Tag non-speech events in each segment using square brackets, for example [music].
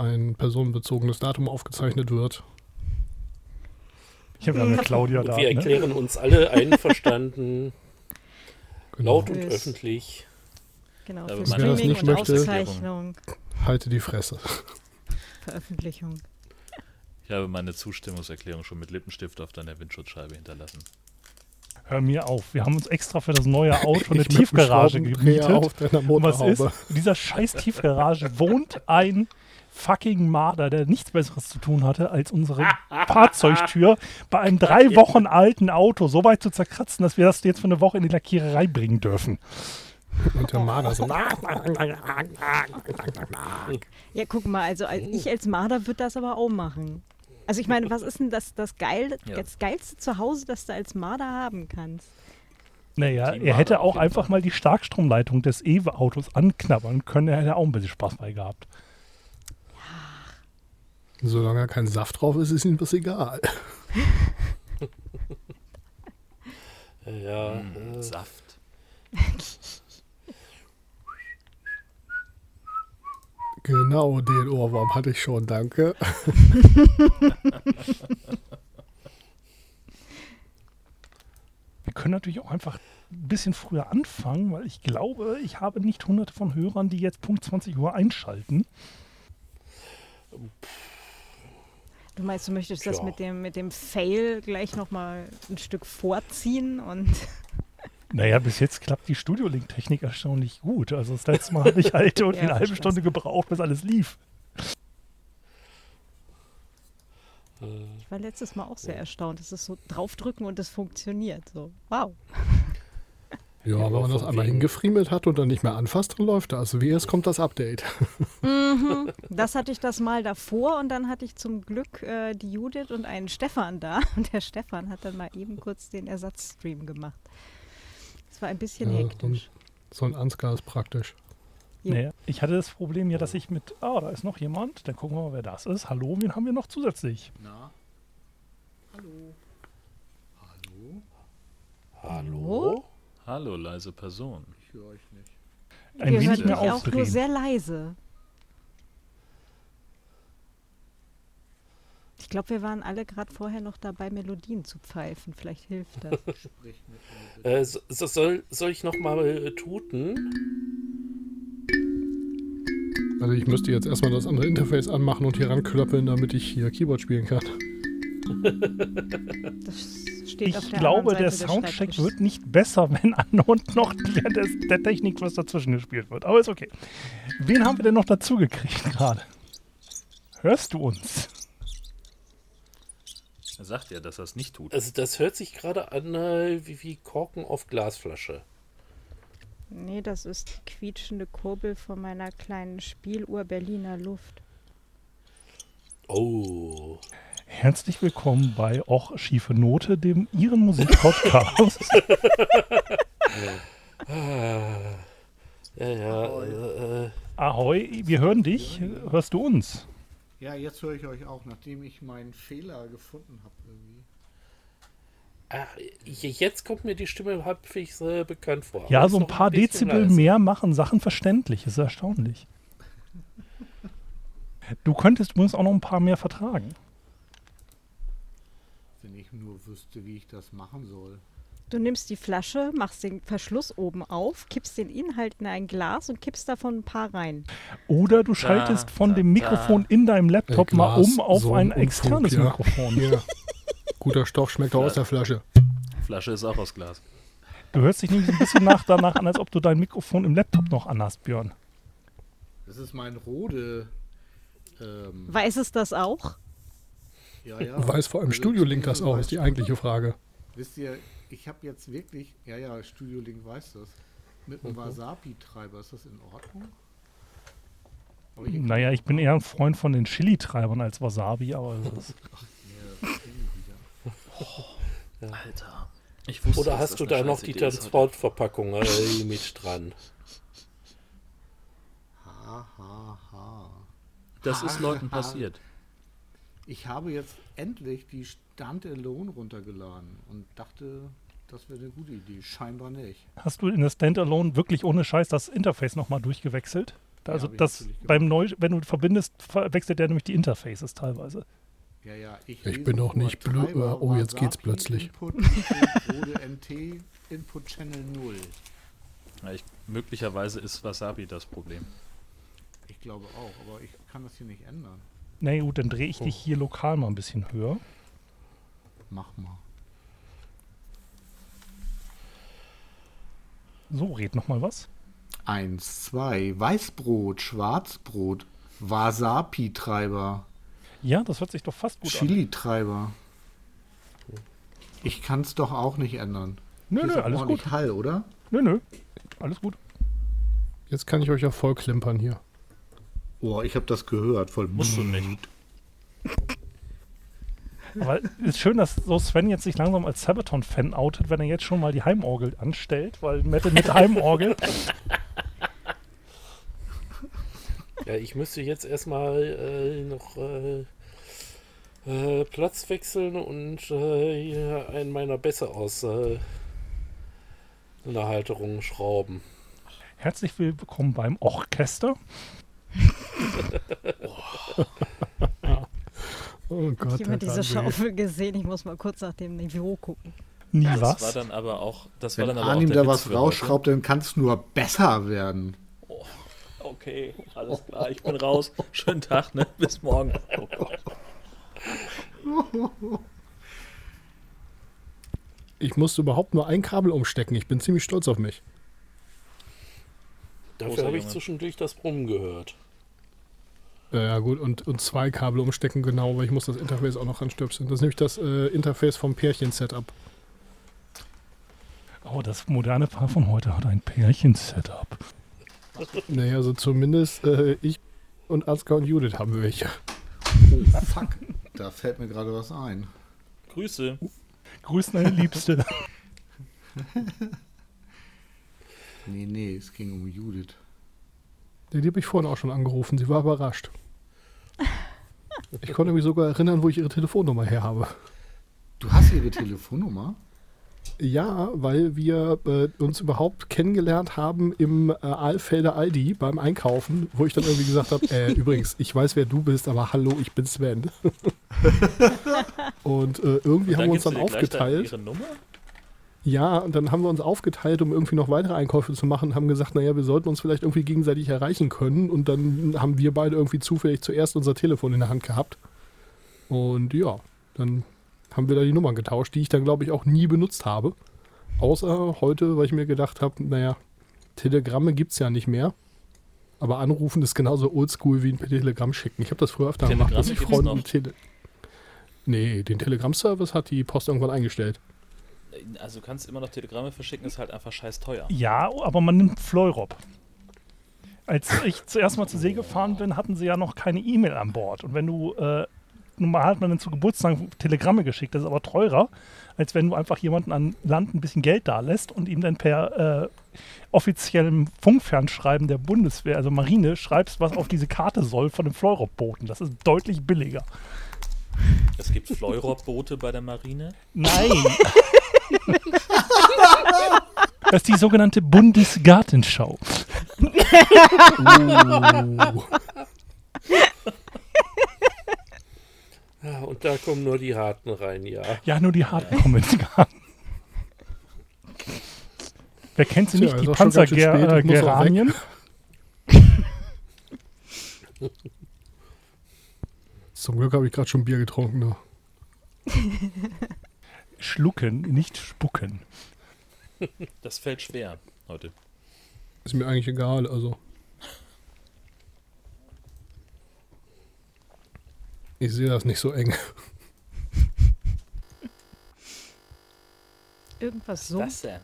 ein personenbezogenes Datum aufgezeichnet wird. Ich habe ja eine Claudia da. Wir Ne? erklären uns alle einverstanden, Genau. laut und öffentlich. Genau, Aber für Streaming nicht und möchte- Auszeichnung, Halte die Fresse. Veröffentlichung. Ich habe meine Zustimmungserklärung schon mit Lippenstift auf deiner Windschutzscheibe hinterlassen. Hör mir auf. Wir haben uns extra für das neue [laughs] Auto eine Ich Tiefgarage gemietet. auf deiner Und was ist? Motorhaube. In dieser scheiß Tiefgarage wohnt ein fucking Marder, der nichts Besseres zu tun hatte, als unsere Fahrzeugtür bei einem drei Wochen alten Auto so weit zu zerkratzen, dass wir das jetzt für eine Woche in die Lackiererei bringen dürfen. Und der Marder so. Ja, guck mal, also als- ich als Marder würde das aber auch machen. Also ich meine, was ist denn das, das, Geil, Ja. das geilste Zuhause, das du als Marder haben kannst? Naja, Team er hätte auch einfach Fall. mal die Starkstromleitung des Ewe-Autos anknabbern können. Er hätte auch ein bisschen Spaß bei gehabt. Solange kein Saft drauf ist, ist ihm das egal. Ja, Mm, äh, Saft. Genau, den Ohrwurm hatte ich schon, danke. Wir können natürlich auch einfach ein bisschen früher anfangen, weil ich glaube, ich habe nicht hunderte von Hörern, die jetzt Punkt 20 Uhr einschalten. Du meinst, du möchtest das Tja. mit dem, mit dem Fail gleich nochmal ein Stück vorziehen und [laughs] Naja, bis jetzt klappt die Studiolink-Technik erstaunlich gut. Also das letzte Mal habe ich halt [laughs] Ja, eine halbe. Stunde gebraucht, bis alles lief. ich war letztes Mal auch sehr erstaunt. Es ist so draufdrücken und es funktioniert. So, wow. Ja, Ja, wenn aber man das einmal hingefriemelt hat und dann nicht mehr anfasst, dann läuft das. Wie erst kommt das Update. [laughs] Mhm. Das hatte ich das mal davor und dann hatte ich zum Glück äh, die Judith und einen Stefan da. [laughs] Und der Stefan hat dann mal eben kurz den Ersatzstream gemacht. Es war ein bisschen Ja, hektisch. So ein Ansgar ist praktisch. Jo. Naja, ich hatte das Problem ja, dass ich mit, ah, da ist noch jemand, dann gucken wir mal, wer das ist. Hallo, wen haben wir noch zusätzlich? Na? Hallo? Hallo? hallo? Hallo, leise Person. Ich höre euch nicht. Ein Wir wenig hörten mehr auch nur sehr leise. Ich glaube, wir waren alle gerade vorher noch dabei, Melodien zu pfeifen. Vielleicht hilft das. [laughs] Äh, so, so- soll, soll ich nochmal äh, tuten? Also ich müsste jetzt erstmal das andere Interface anmachen und hier ranklöppeln, damit ich hier Keyboard spielen kann. Das steht Ich auf der glaube, der Soundcheck Schreibtischs. wird nicht besser, wenn an und noch der, der, der Technik was dazwischen gespielt wird. Aber ist okay. Wen haben wir denn noch dazu gekriegt gerade? Hörst du uns? Er sagt ja, dass er es nicht tut. Also das hört sich gerade an äh, wie, wie Korken auf Glasflasche. Nee, das ist die quietschende Kurbel von meiner kleinen Spieluhr Berliner Luft. Oh. Herzlich willkommen bei Och Schiefe Note, dem Ihren Musikpodcast. [laughs] Ja, ja. Äh, äh, Ahoi, wir hören dich. Hörst du uns? Ja, jetzt höre ich euch auch, nachdem ich meinen Fehler gefunden habe irgendwie. ach, jetzt kommt mir die Stimme halbwegs äh, bekannt vor. Ja, so ein paar bisschen Dezibel leise. mehr machen Sachen verständlich. Ist erstaunlich. [laughs] Du könntest übrigens auch noch ein paar mehr vertragen. Wenn ich nur wüsste, wie ich das machen soll. Du nimmst die Flasche, machst den Verschluss oben auf, kippst den Inhalt in ein Glas und kippst davon ein paar rein. Oder du schaltest von da, dem da. Mikrofon in deinem Laptop mal um auf so ein ein externes Unfug, ja. Mikrofon. Hier. Guter Stoff schmeckt auch aus der Flasche. Flasche ist auch aus Glas. Du hörst dich nämlich ein bisschen nach, danach an, als ob du dein Mikrofon im Laptop noch anhast, Björn. Das ist mein Rode. Ähm, Weiß es das auch? Ja, ja. Weiß vor allem Also, Studio Link das auch, ist die eigentliche Frage. Wisst ihr, ich habe jetzt wirklich. Ja, ja, Studio Link weiß das. Mit einem Wasabi-Treiber, ist das in Ordnung? Naja, ich bin eher ein Freund von den Chili-Treibern als Wasabi, aber [laughs] das ist, wieder. Alter. Ich wusste, Oder hast du da noch die. Transportverpackung äh, mit dran? Ha, ha, ha. Das ist Leuten Ha, ha. passiert. Ich habe jetzt endlich die Standalone runtergeladen und dachte, das wäre eine gute Idee. Scheinbar nicht. hast du in der Standalone wirklich ohne Scheiß das Interface nochmal durchgewechselt? Ja, Also das beim Neu, wenn du verbindest, wechselt der nämlich die Interfaces teilweise. Ja, ja, ich, Ich bin nur nicht blöd. Treiber, Oh, jetzt geht's plötzlich. Input, [laughs] Input, Input Channel 0. Ja, ich, möglicherweise ist Wasabi das Problem. Ich glaube auch, aber ich kann das hier nicht ändern. Na gut, dann drehe ich dich hier lokal mal ein bisschen höher. Mach mal. So, red noch mal was. Eins, zwei, Weißbrot, Schwarzbrot, Wasabi-Treiber, Ja, das hört sich doch fast gut an. Chili-Treiber. Ich kann es doch auch nicht ändern. Nö, Hier nö, alles gut. Hall, oder? Nö, nö. Alles gut. Jetzt kann ich euch ja voll klimpern hier. Boah, ich habe das gehört. Voll Musst du nicht. [laughs] Aber es ist schön, dass so Sven jetzt sich langsam als Sabaton-Fan outet, wenn er jetzt schon mal die Heimorgel anstellt, weil Metal mit Heimorgel. [laughs] Ja, ich müsste jetzt erstmal äh, noch äh, äh, Platz wechseln und äh, hier einen meiner Bässe aus äh, in der Halterung schrauben. Herzlich willkommen beim Orchester. Oh Gott. Ich habe diese. Schaufel gesehen. Ich muss mal kurz nach dem Niveau gucken. Nie Das war was. dann aber auch, das war Wenn dann aber Arnim auch der da Witz was rausschraubt, dann kann es nur besser werden. Okay, alles klar, ich bin raus. Schönen Tag, ne? Bis morgen. Oh Gott. Ich musste überhaupt nur ein Kabel umstecken. Ich bin ziemlich stolz auf mich. Dafür habe ich zwischendurch das Brummen gehört. Ja gut, und, und zwei Kabel umstecken, genau, weil ich muss das Interface auch noch anstöpseln. Das ist nämlich das äh, Interface vom Pärchen-Setup. Oh, das moderne Paar von heute hat ein Pärchen-Setup. Naja, also zumindest äh, ich und Ansgar und Judith haben welche. Oh, fuck. Da fällt mir gerade was ein. Grüße. Grüß deine Liebste. [laughs] Nee, nee, es ging um Judith. Die habe ich vorhin auch schon angerufen. Sie war überrascht. Ich konnte mich sogar erinnern, wo ich ihre Telefonnummer her habe. Du hast ihre Telefonnummer? Ja, weil wir äh, uns überhaupt kennengelernt haben im äh, Alfelder Aldi beim Einkaufen, wo ich dann irgendwie gesagt habe, äh, [laughs] übrigens, ich weiß, wer du bist, aber hallo, ich bin Sven. [laughs] und äh, irgendwie haben wir uns dann aufgeteilt. Ihre Nummer? Ja, und dann haben wir uns aufgeteilt, um irgendwie noch weitere Einkäufe zu machen, haben gesagt, naja, wir sollten uns vielleicht irgendwie gegenseitig erreichen können. Und dann haben wir beide irgendwie zufällig zuerst unser Telefon in der Hand gehabt. Und ja, dann haben wir da die Nummern getauscht, die ich dann, glaube ich, auch nie benutzt habe. Außer heute, weil ich mir gedacht habe, naja, Telegramme gibt es ja nicht mehr. Aber anrufen ist genauso oldschool wie ein Telegramm schicken. Ich habe das früher öfter gemacht, dass ich Telegramme gibt's Tele Nee, den Telegram-Service hat die Post irgendwann eingestellt. Also du kannst immer noch Telegramme verschicken, ist halt einfach scheiß teuer. Ja, aber man nimmt Fleurop. Als ich zuerst mal zur See gefahren bin, hatten sie ja noch keine E-Mail an Bord. Und wenn du, äh, normal hat man dann zu Geburtstag Telegramme geschickt, das ist aber teurer, als wenn du einfach jemanden an Land ein bisschen Geld da lässt und ihm dann per äh, offiziellem Funkfernschreiben der Bundeswehr, also Marine, schreibst, was auf diese Karte soll von dem Fleurop-Booten. Das ist deutlich billiger. Es gibt Fleurop-Boote bei der Marine. Nein! [laughs] das ist die sogenannte Bundesgartenschau. Uh. [laughs] Ja, und da kommen nur die Harten rein, ja. Ja, nur die harten Kommentare. Wer kennt sie Tja, nicht? Die. Panzergeranien. [laughs] Zum Glück habe ich gerade schon Bier getrunken. Ne? [laughs] Schlucken, nicht spucken. [laughs] Das fällt schwer heute. Ist mir eigentlich egal, also. Ich sehe das nicht so eng. [laughs] Irgendwas so. denn?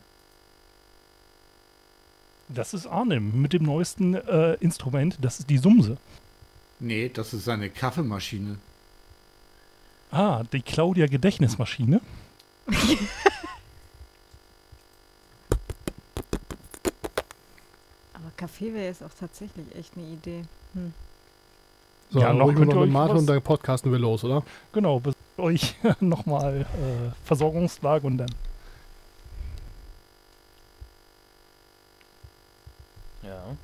Das ist Arnim mit dem neuesten äh, Instrument. Das ist die Sumse. Nee, das ist seine Kaffeemaschine. Ah, die Claudia Gedächtnismaschine. [laughs] Aber Kaffee wäre jetzt auch tatsächlich echt eine Idee. Hm. So, Ja, noch könnt ihr euch Mate und dann podcasten wir los, oder? Genau, bis euch [laughs] nochmal äh, Versorgungslage und dann. Ja.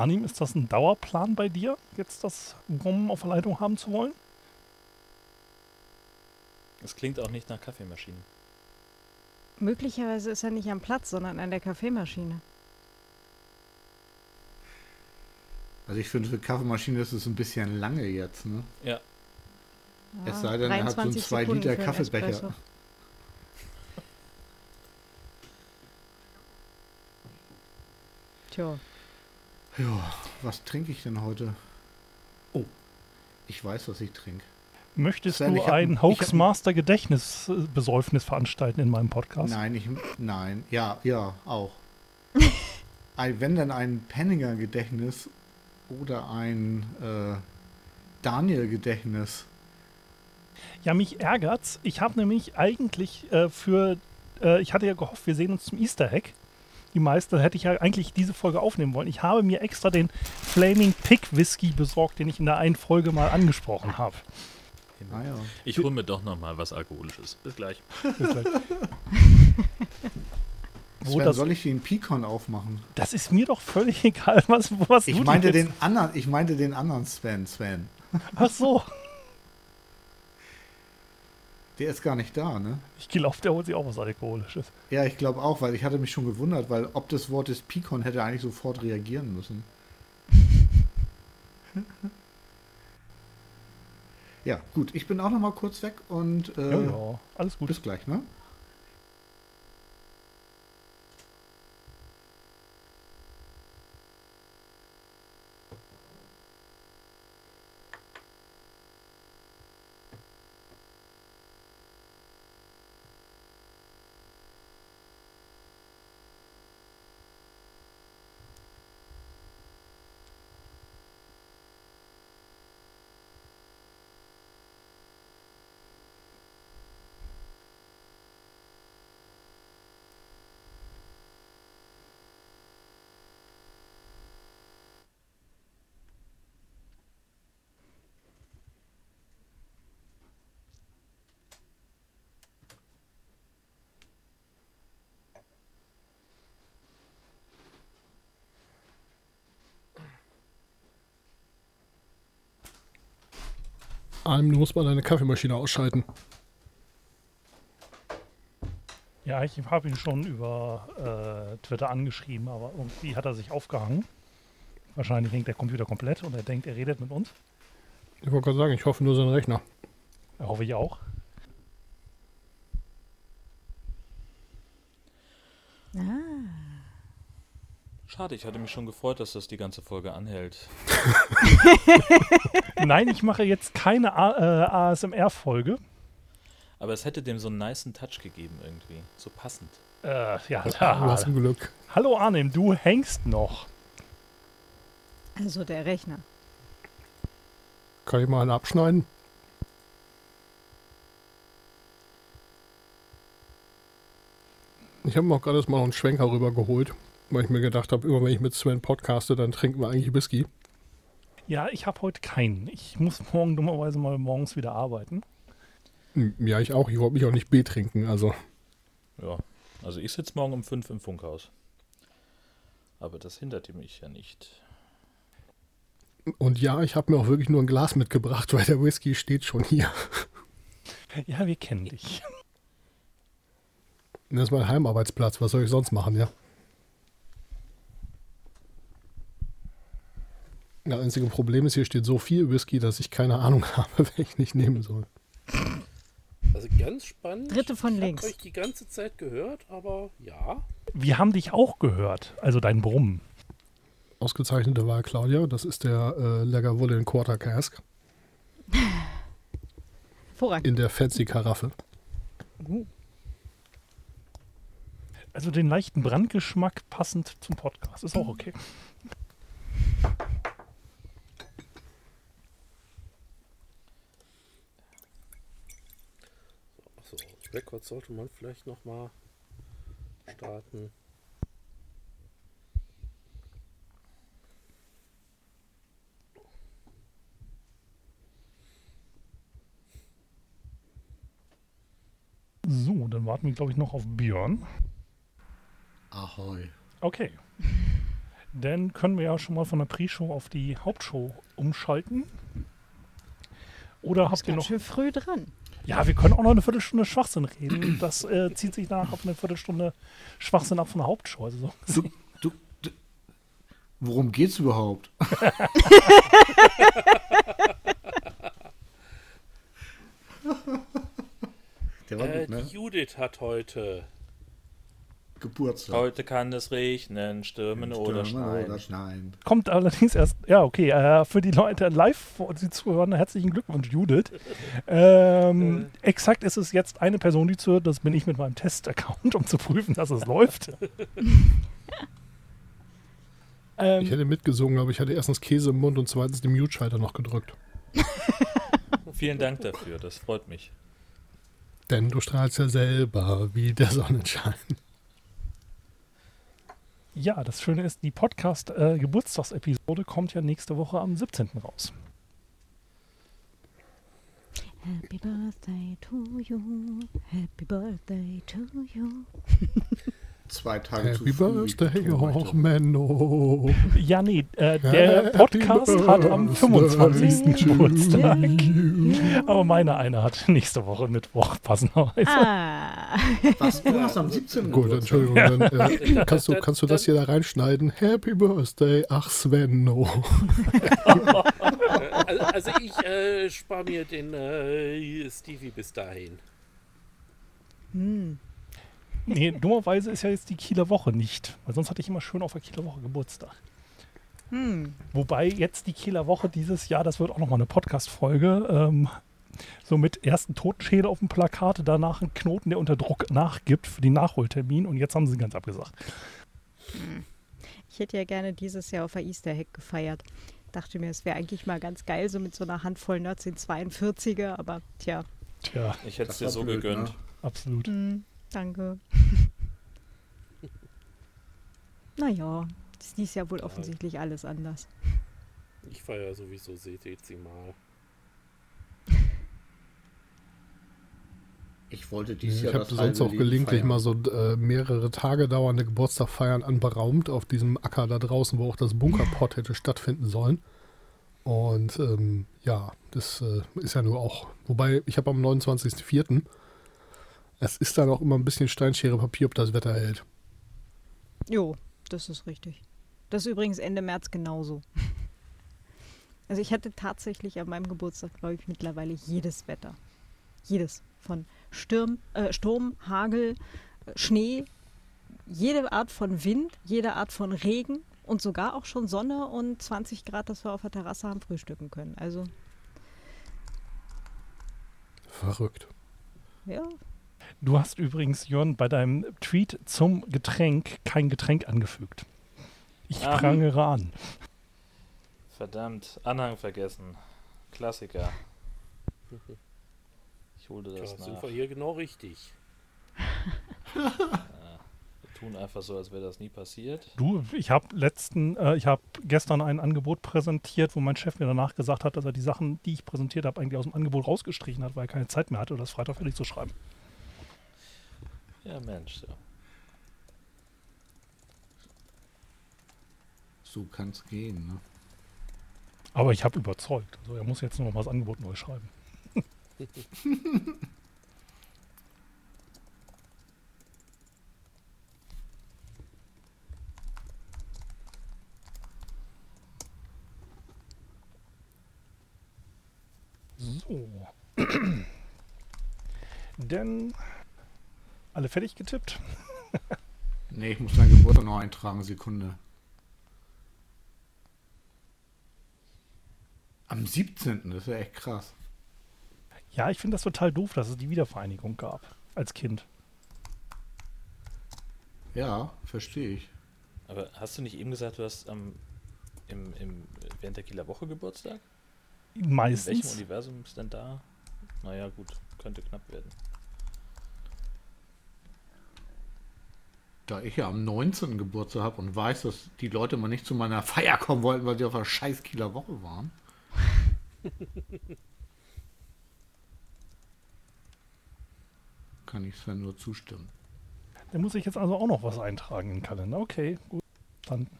Arnim, ist das ein Dauerplan bei dir, jetzt das Brummen auf der Leitung haben zu wollen? Das klingt auch nicht nach Kaffeemaschinen. Möglicherweise ist er nicht am Platz, sondern an der Kaffeemaschine. Also ich finde, für Kaffeemaschine ist es ein bisschen lange jetzt, ne? Ja. Es sei denn, er hat so einen 23 2 Sekunden Liter Kaffeebecher. [laughs] Tja, Ja, was trinke ich denn heute? Oh, ich weiß, was ich trinke. Möchtest Sven, du ein Hoaxmaster Gedächtnisbesäufnis veranstalten in meinem Podcast? Nein, ich, nein, ja, ja, auch. [laughs] ein, wenn dann ein Penninger Gedächtnis oder ein äh, Daniel Gedächtnis. Ja, mich ärgert's. Ich habe nämlich eigentlich äh, für, äh, ich hatte ja gehofft, wir sehen uns zum Easter Egg. Die meisten hätte ich ja eigentlich diese Folge aufnehmen wollen. Ich habe mir extra den Flaming Pig Whisky besorgt, den ich in der einen Folge mal angesprochen habe. Ah ja. Ich hole mir doch noch mal was Alkoholisches. Bis gleich. [laughs] Wo Sven, das, soll ich den Picon aufmachen? das ist mir doch völlig [laughs] egal, was, was Ich du meinte den anderen, ich meinte den anderen Sven, Sven. Ach so. [laughs] Der ist gar nicht da, ne? Ich glaube, der holt sich auch was Alkoholisches. Ja, ich glaube auch, weil ich hatte mich schon gewundert, weil ob das Wort des Picon hätte eigentlich sofort reagieren müssen. [laughs] ja, gut, ich bin auch noch mal kurz weg und äh, Ja, ja, alles gut. bis gleich, ne? Arnim, du musst mal deine Kaffeemaschine ausschalten. Ja, ich habe ihn schon über äh, Twitter angeschrieben, aber irgendwie hat er sich aufgehangen. Wahrscheinlich hängt der Computer komplett und er denkt, er redet mit uns. Ich wollte gerade sagen, ich hoffe nur sein Rechner. Hoffe ich auch. Schade, ich hatte mich schon gefreut, dass das die ganze Folge anhält. [laughs] Nein, ich mache jetzt keine A äh, ASMR-Folge. Aber es hätte dem so einen niceen Touch gegeben irgendwie. So passend. Äh, ja, Du da. hast ein Glück. Hallo Arnim, du hängst noch. also der Rechner. Kann ich mal einen abschneiden? Ich habe mir auch gerade mal noch einen Schwenker rüber geholt, weil ich mir gedacht habe, immer wenn ich mit Sven podcaste, dann trinken wir eigentlich Whisky. Ja, ich habe heute keinen. Ich muss [laughs] morgen dummerweise mal morgens wieder arbeiten. Hm, Ja, ich auch. Ich wollte mich auch nicht betrinken. Also, Ja. Also ich sitze morgen um 5 im Funkhaus. Aber das hinderte mich ja nicht. und ja, ich habe mir auch wirklich nur ein Glas mitgebracht, [laughs] weil der Whisky steht schon hier. Ja, wir kennen dich. Das ist mein Heimarbeitsplatz. Was soll ich sonst machen, ja? Das einzige Problem ist, hier steht so viel Whisky, dass ich keine Ahnung [laughs] habe, welchen ich nehmen soll. Also ganz spannend. Dritte von ich links. Ich habe euch die ganze Zeit gehört, aber ja. Wir haben dich auch gehört, also dein Brummen. Ausgezeichnete Wahl, Claudia. Das ist der äh, Lagavulin Quarter Cask [laughs] Vorrang. in der Fancy Karaffe. Also den leichten Brandgeschmack passend zum Podcast. Ist auch okay. [laughs] Record sollte man vielleicht nochmal starten. So, dann warten wir, glaube ich, noch auf Björn. Ahoi. Okay. [laughs] Dann können wir ja schon mal von der Pre-Show auf die Hauptshow umschalten. Oder habt ihr noch. schön früh dran. Ja, wir können auch noch eine Viertelstunde Schwachsinn reden. Das äh, zieht sich nach auf eine Viertelstunde Schwachsinn ab von der Hauptshow. Also so. Du, du, du, worum geht's überhaupt? [laughs] Der war Äh, gut, ne? Die Judith hat heute. Geburtstag. Heute kann es regnen, stürmen oder Stürmen schneien. Oder schneien. Kommt allerdings erst, ja, okay, äh, für die Leute live, die zuhören, herzlichen Glückwunsch, Judith. Ähm, exakt ist es jetzt eine Person, die zuhört, das bin ich mit meinem Test-Account, um zu prüfen, dass es läuft. [laughs] ähm, Ich hätte mitgesungen, aber ich hatte erstens Käse im Mund und zweitens den Mute-Schalter noch gedrückt. [laughs] Vielen Dank dafür, das freut mich. Denn du strahlst ja selber wie der Sonnenschein. Ja, das Schöne ist, die Podcast-Geburtstagsepisode kommt ja nächste Woche am 17. raus. Happy Birthday to you. Happy Birthday to you. [laughs] Zwei Tage Happy zu früh. Birthday, möchte. och Menno. Ja, nee, äh, der Happy Podcast hat am Birthday 25. to Geburtstag. you. Aber meine eine hat nächste Woche Mittwoch passenderweise. Ah. Was? Du hast am [laughs] 17. Gut, Geburtstag. Entschuldigung, [laughs] dann äh, kannst, du, kannst du das hier da reinschneiden? Happy Birthday, ach Svenno. Äh, [laughs] also ich äh, spare mir den äh, Stevie bis dahin. Hm. Nee, dummerweise ist ja jetzt die Kieler Woche nicht. Weil sonst hatte ich immer schön auf der Kieler Woche Geburtstag. Hm. Wobei jetzt die Kieler Woche dieses Jahr, das wird auch nochmal eine Podcast-Folge, ähm, so mit ersten Totenschädel auf dem Plakat, danach ein Knoten, der unter Druck nachgibt für den Nachholtermin und jetzt haben sie ganz abgesagt. Ich hätte ja gerne dieses Jahr auf der Easter Hack gefeiert. Dachte mir, es wäre eigentlich mal ganz geil, so mit so einer Handvoll Nerds in 42er, aber tja, Tja, Ich hätte es dir so blöd, gegönnt. ne? absolut. hm, danke. [laughs] naja, ist dies Jahr wohl offensichtlich alles anders. Ich feiere sowieso dezimal. Ich wollte dieses Ich Jahr habe das sonst auch gelegentlich feiern. mal so äh, mehrere Tage dauernde Geburtstagfeiern anberaumt auf diesem Acker da draußen, wo auch das Bunkerpott hätte stattfinden sollen. Und ähm, ja, das äh, ist ja nur auch. Wobei, ich habe am 29.04. Es ist dann auch immer ein bisschen Steinschere Papier, ob das Wetter hält. Jo, das ist richtig. Das ist übrigens Ende März genauso. [laughs] Also ich hatte tatsächlich an meinem Geburtstag, glaube ich, mittlerweile jedes Wetter. Jedes. Von Sturm, äh, Sturm Hagel, äh, Schnee, jede Art von Wind, jede Art von Regen und sogar auch schon Sonne und 20 Grad, dass wir auf der Terrasse haben frühstücken können. Also, Verrückt. ja, Du hast übrigens, Jörn, bei deinem Tweet zum Getränk kein Getränk angefügt. Ich Ah. prangere an. Verdammt, Anhang vergessen. Klassiker. [laughs] Ich hole Ja, das sind nach. wir hier genau richtig. [laughs] [laughs] Wir tun einfach so, als wäre das nie passiert. Du, ich habe letzten, äh, ich habe gestern ein Angebot präsentiert, wo mein Chef mir danach gesagt hat, dass er die Sachen, die ich präsentiert habe, eigentlich aus dem Angebot rausgestrichen hat, weil er keine Zeit mehr hatte, das Freitag fertig zu schreiben. Ja, Mensch. Ja. So kann es gehen, ne? Aber ich habe überzeugt. Also er muss jetzt nur noch mal das Angebot neu schreiben. So. Denn alle fertig getippt? Nee, ich muss meinen Geburtstag noch eintragen, Sekunde. Am 17. Das ist ja echt krass. Ja, ich finde das total doof, dass es die Wiedervereinigung gab als Kind. Ja, verstehe ich. Aber hast du nicht eben gesagt, du hast am im, im, während der Kieler Woche Geburtstag? In welchem Meistens. Universum ist denn da? Naja, gut, könnte knapp werden. Da ich ja am 19. Geburtstag habe und weiß, dass die Leute mal nicht zu meiner Feier kommen wollten, weil sie auf der scheiß Kieler Woche waren. [laughs] Kann ich Sven nur zustimmen. Da muss ich jetzt also auch noch was eintragen in den Kalender. Okay, gut. Dann [laughs]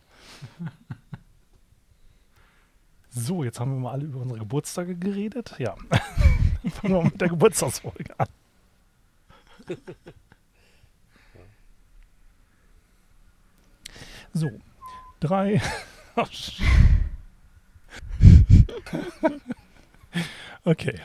So, jetzt haben wir mal alle über unsere Geburtstage geredet. Ja. [laughs] Fangen wir mit der Geburtstagsfolge an. So, drei. [laughs] Sch- okay.